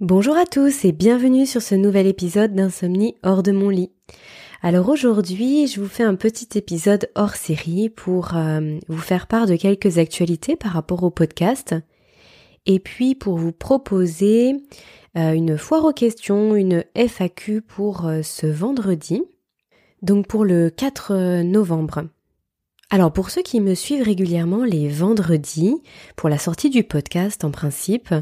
Bonjour à tous et bienvenue sur ce nouvel épisode d'Insomnie hors de mon lit. Alors aujourd'hui, je vous fais un petit épisode hors série pour euh, vous faire part de quelques actualités par rapport au podcast et puis pour vous proposer euh, une foire aux questions, une FAQ pour euh, ce vendredi, donc pour le 4 novembre. Alors pour ceux qui me suivent régulièrement les vendredis, pour la sortie du podcast en principe,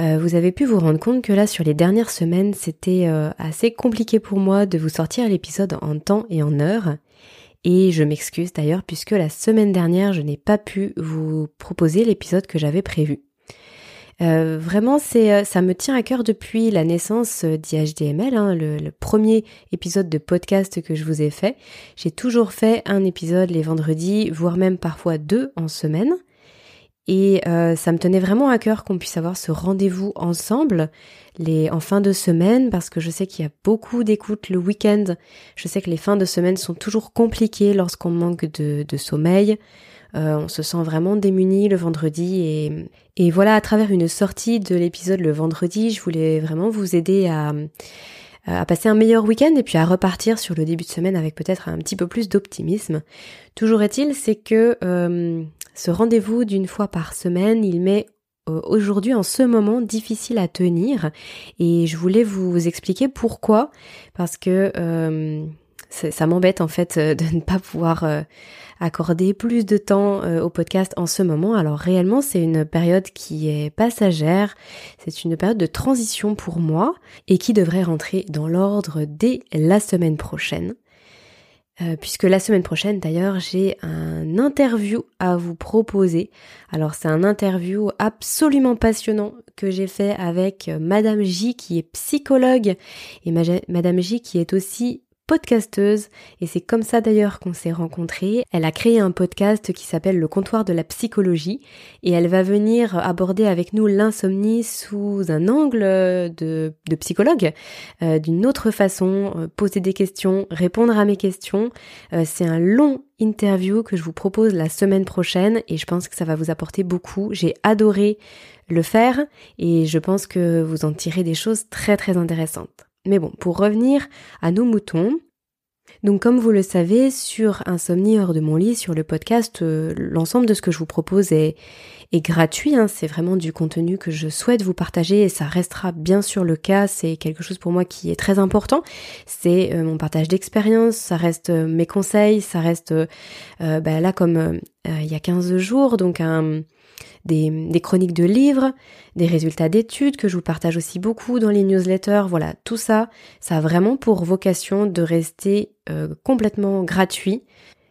euh, vous avez pu vous rendre compte que là sur les dernières semaines c'était euh, assez compliqué pour moi de vous sortir l'épisode en temps et en heure. Et je m'excuse d'ailleurs puisque la semaine dernière je n'ai pas pu vous proposer l'épisode que j'avais prévu. Euh, vraiment, c'est, ça me tient à cœur depuis la naissance d'IHDML, hein, le, le, premier épisode de podcast que je vous ai fait. J'ai toujours fait un épisode les vendredis, voire même parfois deux en semaine. Et euh, ça me tenait vraiment à cœur qu'on puisse avoir ce rendez-vous ensemble les, en fin de semaine parce que je sais qu'il y a beaucoup d'écoutes le week-end. Je sais que les fins de semaine sont toujours compliquées lorsqu'on manque de, sommeil. Euh, on se sent vraiment démuni le vendredi et, et voilà, à travers une sortie de l'épisode le vendredi, je voulais vraiment vous aider à, à passer un meilleur week-end et puis à repartir sur le début de semaine avec peut-être un petit peu plus d'optimisme. Toujours est-il, c'est que euh, ce rendez-vous d'une fois par semaine, il m'est euh, aujourd'hui en ce moment difficile à tenir et je voulais vous expliquer pourquoi parce que euh, ça m'embête en fait euh, de ne pas pouvoir accorder plus de temps au podcast en ce moment. Alors réellement c'est une période qui est passagère, c'est une période de transition pour moi et qui devrait rentrer dans l'ordre dès la semaine prochaine. Euh, puisque la semaine prochaine d'ailleurs j'ai un interview à vous proposer. Alors c'est un interview absolument passionnant que j'ai fait avec euh, Madame J qui est psychologue et Madame J qui est aussi podcasteuse et c'est comme ça d'ailleurs qu'on s'est rencontrés. Elle a créé un podcast qui s'appelle Le comptoir de la psychologie et elle va venir aborder avec nous l'insomnie sous un angle de, de psychologue, euh, d'une autre façon, euh, poser des questions, répondre à mes questions. Euh, c'est un long interview que je vous propose la semaine prochaine et je pense que ça va vous apporter beaucoup. J'ai adoré le faire et je pense que vous en tirez des choses très très intéressantes. Mais bon, pour revenir à nos moutons, donc comme vous le savez, sur Insomnie hors de mon lit, sur le podcast, euh, l'ensemble de ce que je vous propose est, est gratuit. Hein, c'est vraiment du contenu que je souhaite vous partager et ça restera bien sûr le cas. C'est quelque chose pour moi qui est très important. C'est euh, mon partage d'expérience, ça reste euh, mes conseils, ça reste bah, là comme il y a 15 jours, donc un des, chroniques de livres, des résultats d'études que je vous partage aussi beaucoup dans les newsletters. Voilà, tout ça, ça a vraiment pour vocation de rester euh, complètement gratuit.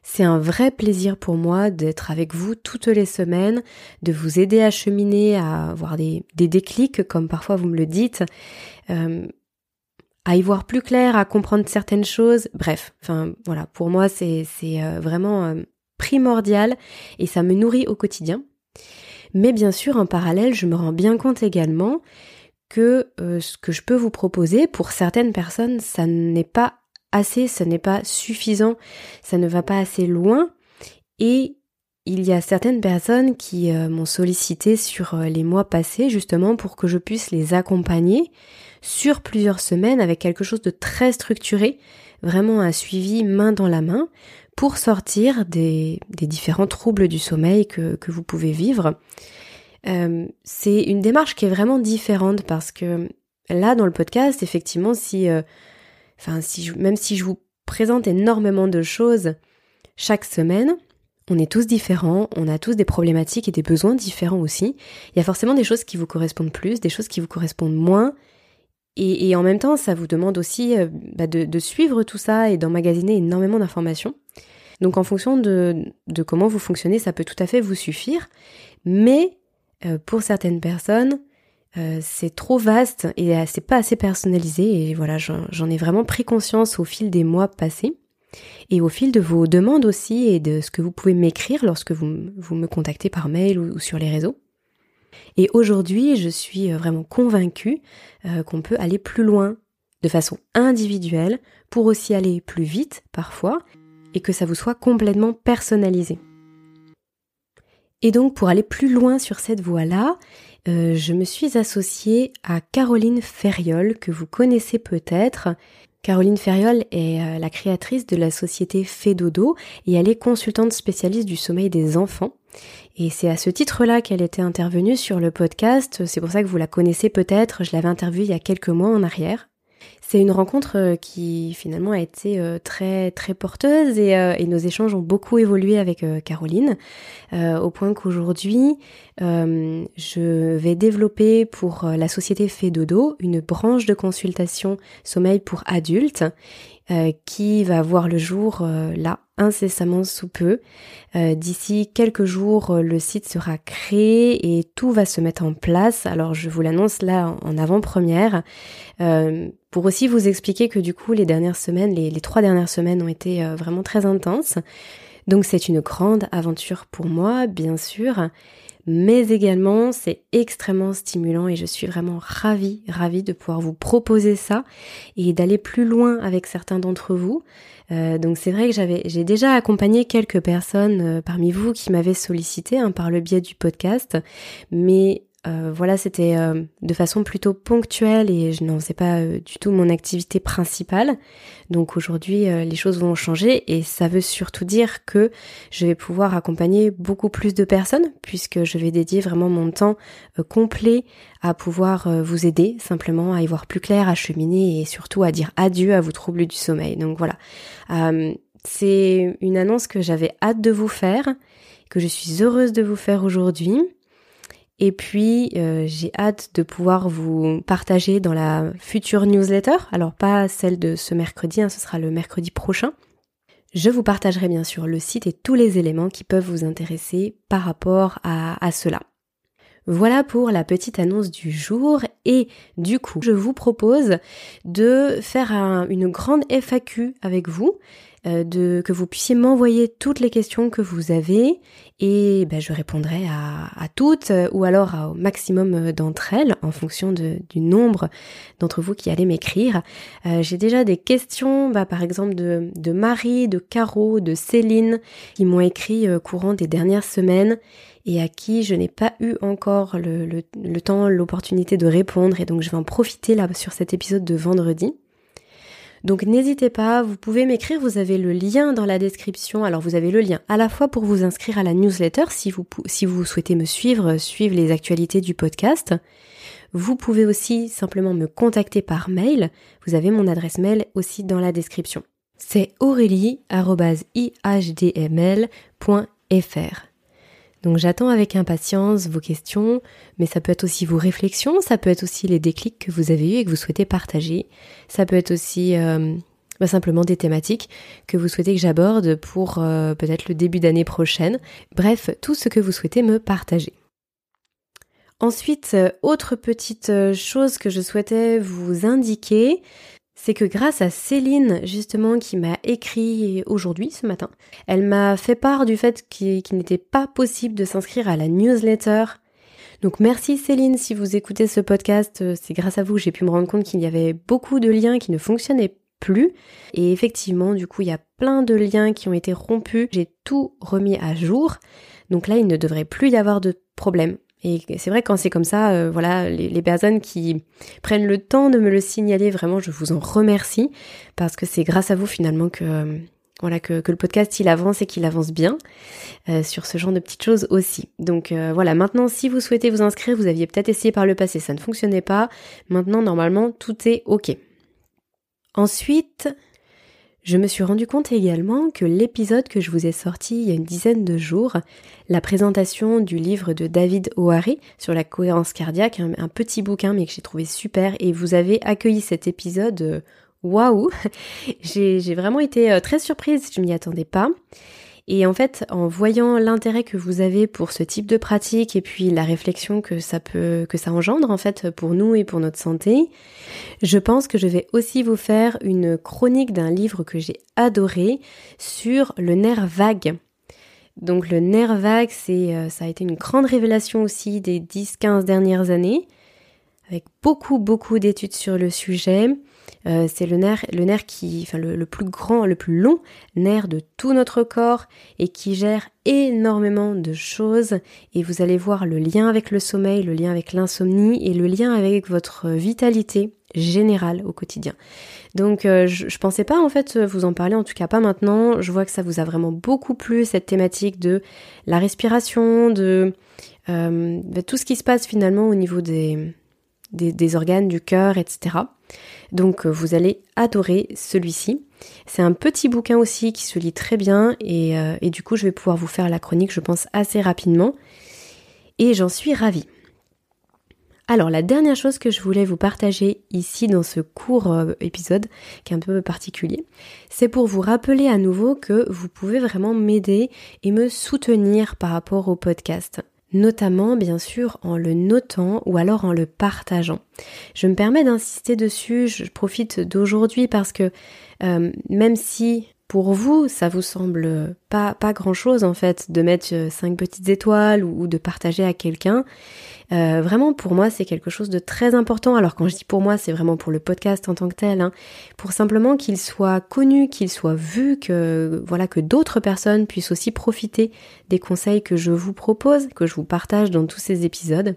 C'est un vrai plaisir pour moi d'être avec vous toutes les semaines, de vous aider à cheminer, à avoir des, déclics, comme parfois vous me le dites, euh, à y voir plus clair, à comprendre certaines choses. Bref, enfin voilà, pour moi c'est euh, vraiment primordial et ça me nourrit au quotidien. Mais bien sûr, en parallèle, je me rends bien compte également que euh, ce que je peux vous proposer, pour certaines personnes, ça n'est pas assez, ça n'est pas suffisant, ça ne va pas assez loin. Et il y a certaines personnes qui euh, m'ont sollicité sur euh, les mois passés justement pour que je puisse les accompagner sur plusieurs semaines avec quelque chose de très structuré, vraiment un suivi main dans la main pour sortir des, différents troubles du sommeil que, vous pouvez vivre. Euh, c'est une démarche qui est vraiment différente parce que là, dans le podcast, effectivement, si, enfin, si même si je vous présente énormément de choses chaque semaine, on est tous différents, on a tous des problématiques et des besoins différents aussi. Il y a forcément des choses qui vous correspondent plus, des choses qui vous correspondent moins. Et, en même temps, ça vous demande aussi euh, bah, de, de, suivre tout ça et d'emmagasiner énormément d'informations. Donc en fonction de, de, comment vous fonctionnez, ça peut tout à fait vous suffire. Mais euh, pour certaines personnes, euh, c'est trop vaste et c'est pas assez personnalisé. Et voilà, j'en ai vraiment pris conscience au fil des mois passés. Et au fil de vos demandes aussi et de ce que vous pouvez m'écrire lorsque vous, me contactez par mail ou, sur les réseaux. Et aujourd'hui, je suis euh, vraiment convaincue qu'on peut aller plus loin de façon individuelle pour aussi aller plus vite parfois et que ça vous soit complètement personnalisé. Et donc pour aller plus loin sur cette voie-là, euh, je me suis associée à Caroline Ferriol, que vous connaissez peut-être. Caroline Ferriol est euh, la créatrice de la société Fedodo et elle est consultante spécialiste du sommeil des enfants. Et c'est à ce titre-là qu'elle était intervenue sur le podcast. C'est pour ça que vous la connaissez peut-être. Je l'avais interviewée il y a quelques mois en arrière. C'est une rencontre euh, qui finalement a été euh, très très porteuse et, euh, et nos échanges ont beaucoup évolué avec Caroline au point qu'aujourd'hui je vais développer pour la société Fedodo une branche de consultation sommeil pour adultes qui va voir le jour là incessamment sous peu. D'ici quelques jours, le site sera créé et tout va se mettre en place. Alors je vous l'annonce là en avant-première. Pour aussi vous expliquer que du coup les dernières semaines, les, trois dernières semaines ont été euh, vraiment très intenses. Donc c'est une grande aventure pour moi, bien sûr, mais également c'est extrêmement stimulant et je suis vraiment ravie, ravie de pouvoir vous proposer ça et d'aller plus loin avec certains d'entre vous. Euh, donc c'est vrai que j'avais, j'ai déjà accompagné quelques personnes euh, parmi vous qui m'avaient sollicité hein, par le biais du podcast, mais euh, voilà, c'était euh, de façon plutôt ponctuelle et je n'en faisais pas euh, du tout mon activité principale. Donc aujourd'hui, les choses vont changer et ça veut surtout dire que je vais pouvoir accompagner beaucoup plus de personnes puisque je vais dédier vraiment mon temps complet à pouvoir vous aider simplement à y voir plus clair, à cheminer et surtout à dire adieu à vos troubles du sommeil. Donc voilà, c'est une annonce que j'avais hâte de vous faire, que je suis heureuse de vous faire aujourd'hui. Et puis, euh, j'ai hâte de pouvoir vous partager dans la future newsletter. Alors, pas celle de ce mercredi, hein, ce sera le mercredi prochain. Je vous partagerai bien sûr le site et tous les éléments qui peuvent vous intéresser par rapport à, cela. Voilà pour la petite annonce du jour et du coup je vous propose de faire une grande FAQ avec vous de, que vous puissiez m'envoyer toutes les questions que vous avez et ben, je répondrai à, toutes euh, ou alors au maximum euh, d'entre elles en fonction du nombre d'entre vous qui allez m'écrire. J'ai déjà des questions, bah, par exemple de, de Marie, de Caro, de Céline qui m'ont écrit courant des dernières semaines et à qui je n'ai pas eu encore le temps, l'opportunité de répondre et donc je vais en profiter là sur cet épisode de vendredi. Donc n'hésitez pas, vous pouvez m'écrire, vous avez le lien dans la description. Alors vous avez le lien à la fois pour vous inscrire à la newsletter si vous, si vous souhaitez me suivre, suivre les actualités du podcast. Vous pouvez aussi simplement me contacter par mail. Vous avez mon adresse mail aussi dans la description. C'est aurélie.ihdml.fr. Donc j'attends avec impatience vos questions, mais ça peut être aussi vos réflexions, ça peut être aussi les déclics que vous avez eus et que vous souhaitez partager, ça peut être aussi euh, bah, simplement des thématiques que vous souhaitez que j'aborde pour euh, peut-être le début d'année prochaine, bref, tout ce que vous souhaitez me partager. Ensuite, euh, autre petite chose que je souhaitais vous indiquer, c'est que grâce à Céline, justement, qui m'a écrit aujourd'hui, ce matin, elle m'a fait part du fait qu'il n'était pas possible de s'inscrire à la newsletter. Donc merci Céline, si vous écoutez ce podcast, euh, c'est grâce à vous que j'ai pu me rendre compte qu'il y avait beaucoup de liens qui ne fonctionnaient plus. Et effectivement, du coup, il y a plein de liens qui ont été rompus. J'ai tout remis à jour. Donc là, il ne devrait plus y avoir de problème. Et c'est vrai quand c'est comme ça, euh, voilà, les, personnes qui prennent le temps de me le signaler, vraiment, je vous en remercie parce que c'est grâce à vous finalement que euh, voilà que, le podcast il avance et qu'il avance bien euh, sur ce genre de petites choses aussi. Donc voilà, maintenant si vous souhaitez vous inscrire, vous aviez peut-être essayé par le passé, ça ne fonctionnait pas. Maintenant normalement tout est ok. Ensuite, je me suis rendu compte également que l'épisode que je vous ai sorti il y a une dizaine de jours, la présentation du livre de David O'Hare sur la cohérence cardiaque, un, petit bouquin mais que j'ai trouvé super et vous avez accueilli cet épisode euh, waouh J'ai vraiment été euh, très surprise, je m'y attendais pas. Et en fait, en voyant l'intérêt que vous avez pour ce type de pratique et puis la réflexion que ça peut, que ça engendre en fait pour nous et pour notre santé, je pense que je vais aussi vous faire une chronique d'un livre que j'ai adoré sur le nerf vague. Donc le nerf vague, c'est, euh, ça a été une grande révélation aussi des 10-15 dernières années, avec beaucoup beaucoup d'études sur le sujet. Euh, c'est le nerf, le nerf qui, enfin le, plus grand, le plus long nerf de tout notre corps et qui gère énormément de choses. Et vous allez voir le lien avec le sommeil, le lien avec l'insomnie et le lien avec votre vitalité générale au quotidien. Donc euh, je, je, pensais pas en fait vous en parler, en tout cas pas maintenant. Je vois que ça vous a vraiment beaucoup plu cette thématique de la respiration, de, euh, tout ce qui se passe finalement au niveau des, des, organes, du cœur, etc. Donc euh, vous allez adorer celui-ci. C'est un petit bouquin aussi qui se lit très bien et, euh, et, du coup je vais pouvoir vous faire la chronique je pense assez rapidement et j'en suis ravie. Alors la dernière chose que je voulais vous partager ici dans ce court euh, épisode qui est un peu particulier, c'est pour vous rappeler à nouveau que vous pouvez vraiment m'aider et me soutenir par rapport au podcast notamment bien sûr en le notant ou alors en le partageant. Je me permets d'insister dessus, je profite d'aujourd'hui parce que euh, même si pour vous, ça vous semble pas, pas grand chose en fait de mettre euh, cinq petites étoiles ou, de partager à quelqu'un. Euh, vraiment pour moi c'est quelque chose de très important. Alors quand je dis pour moi c'est vraiment pour le podcast en tant que tel, hein, pour simplement qu'il soit connu, qu'il soit vu, que voilà que d'autres personnes puissent aussi profiter des conseils que je vous propose, que je vous partage dans tous ces épisodes.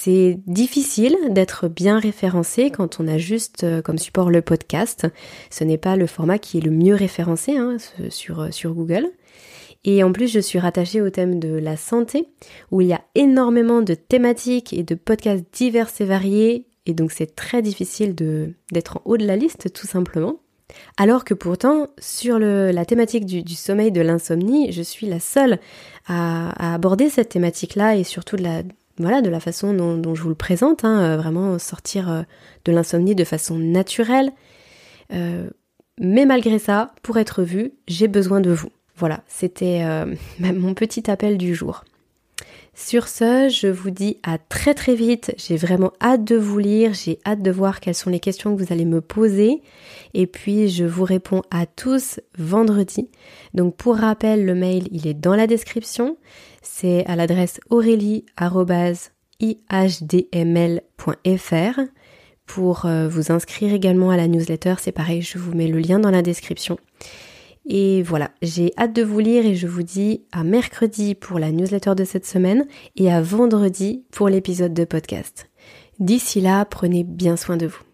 C'est difficile d'être bien référencé quand on a juste euh, comme support le podcast. Ce n'est pas le format qui est le mieux référencé hein, sur, euh, sur Google. Et en plus, je suis rattachée au thème de la santé, où il y a énormément de thématiques et de podcasts divers et variés, et donc c'est très difficile d'être en haut de la liste, tout simplement. Alors que pourtant, sur la thématique du, sommeil, de l'insomnie, je suis la seule à, aborder cette thématique-là et surtout de la, façon dont, je vous le présente, hein, euh, vraiment sortir euh, de l'insomnie de façon naturelle. Euh, mais malgré ça, pour être vu, j'ai besoin de vous. Voilà, c'était mon petit appel du jour. Sur ce, je vous dis à très très vite. J'ai vraiment hâte de vous lire, j'ai hâte de voir quelles sont les questions que vous allez me poser. Et puis, je vous réponds à tous vendredi. Donc, pour rappel, le mail, il est dans la description. C'est à l'adresse aurélie.ihdml.fr. Pour euh, vous inscrire également à la newsletter, c'est pareil, je vous mets le lien dans la description. Et voilà, j'ai hâte de vous lire et je vous dis à mercredi pour la newsletter de cette semaine et à vendredi pour l'épisode de podcast. D'ici là, prenez bien soin de vous.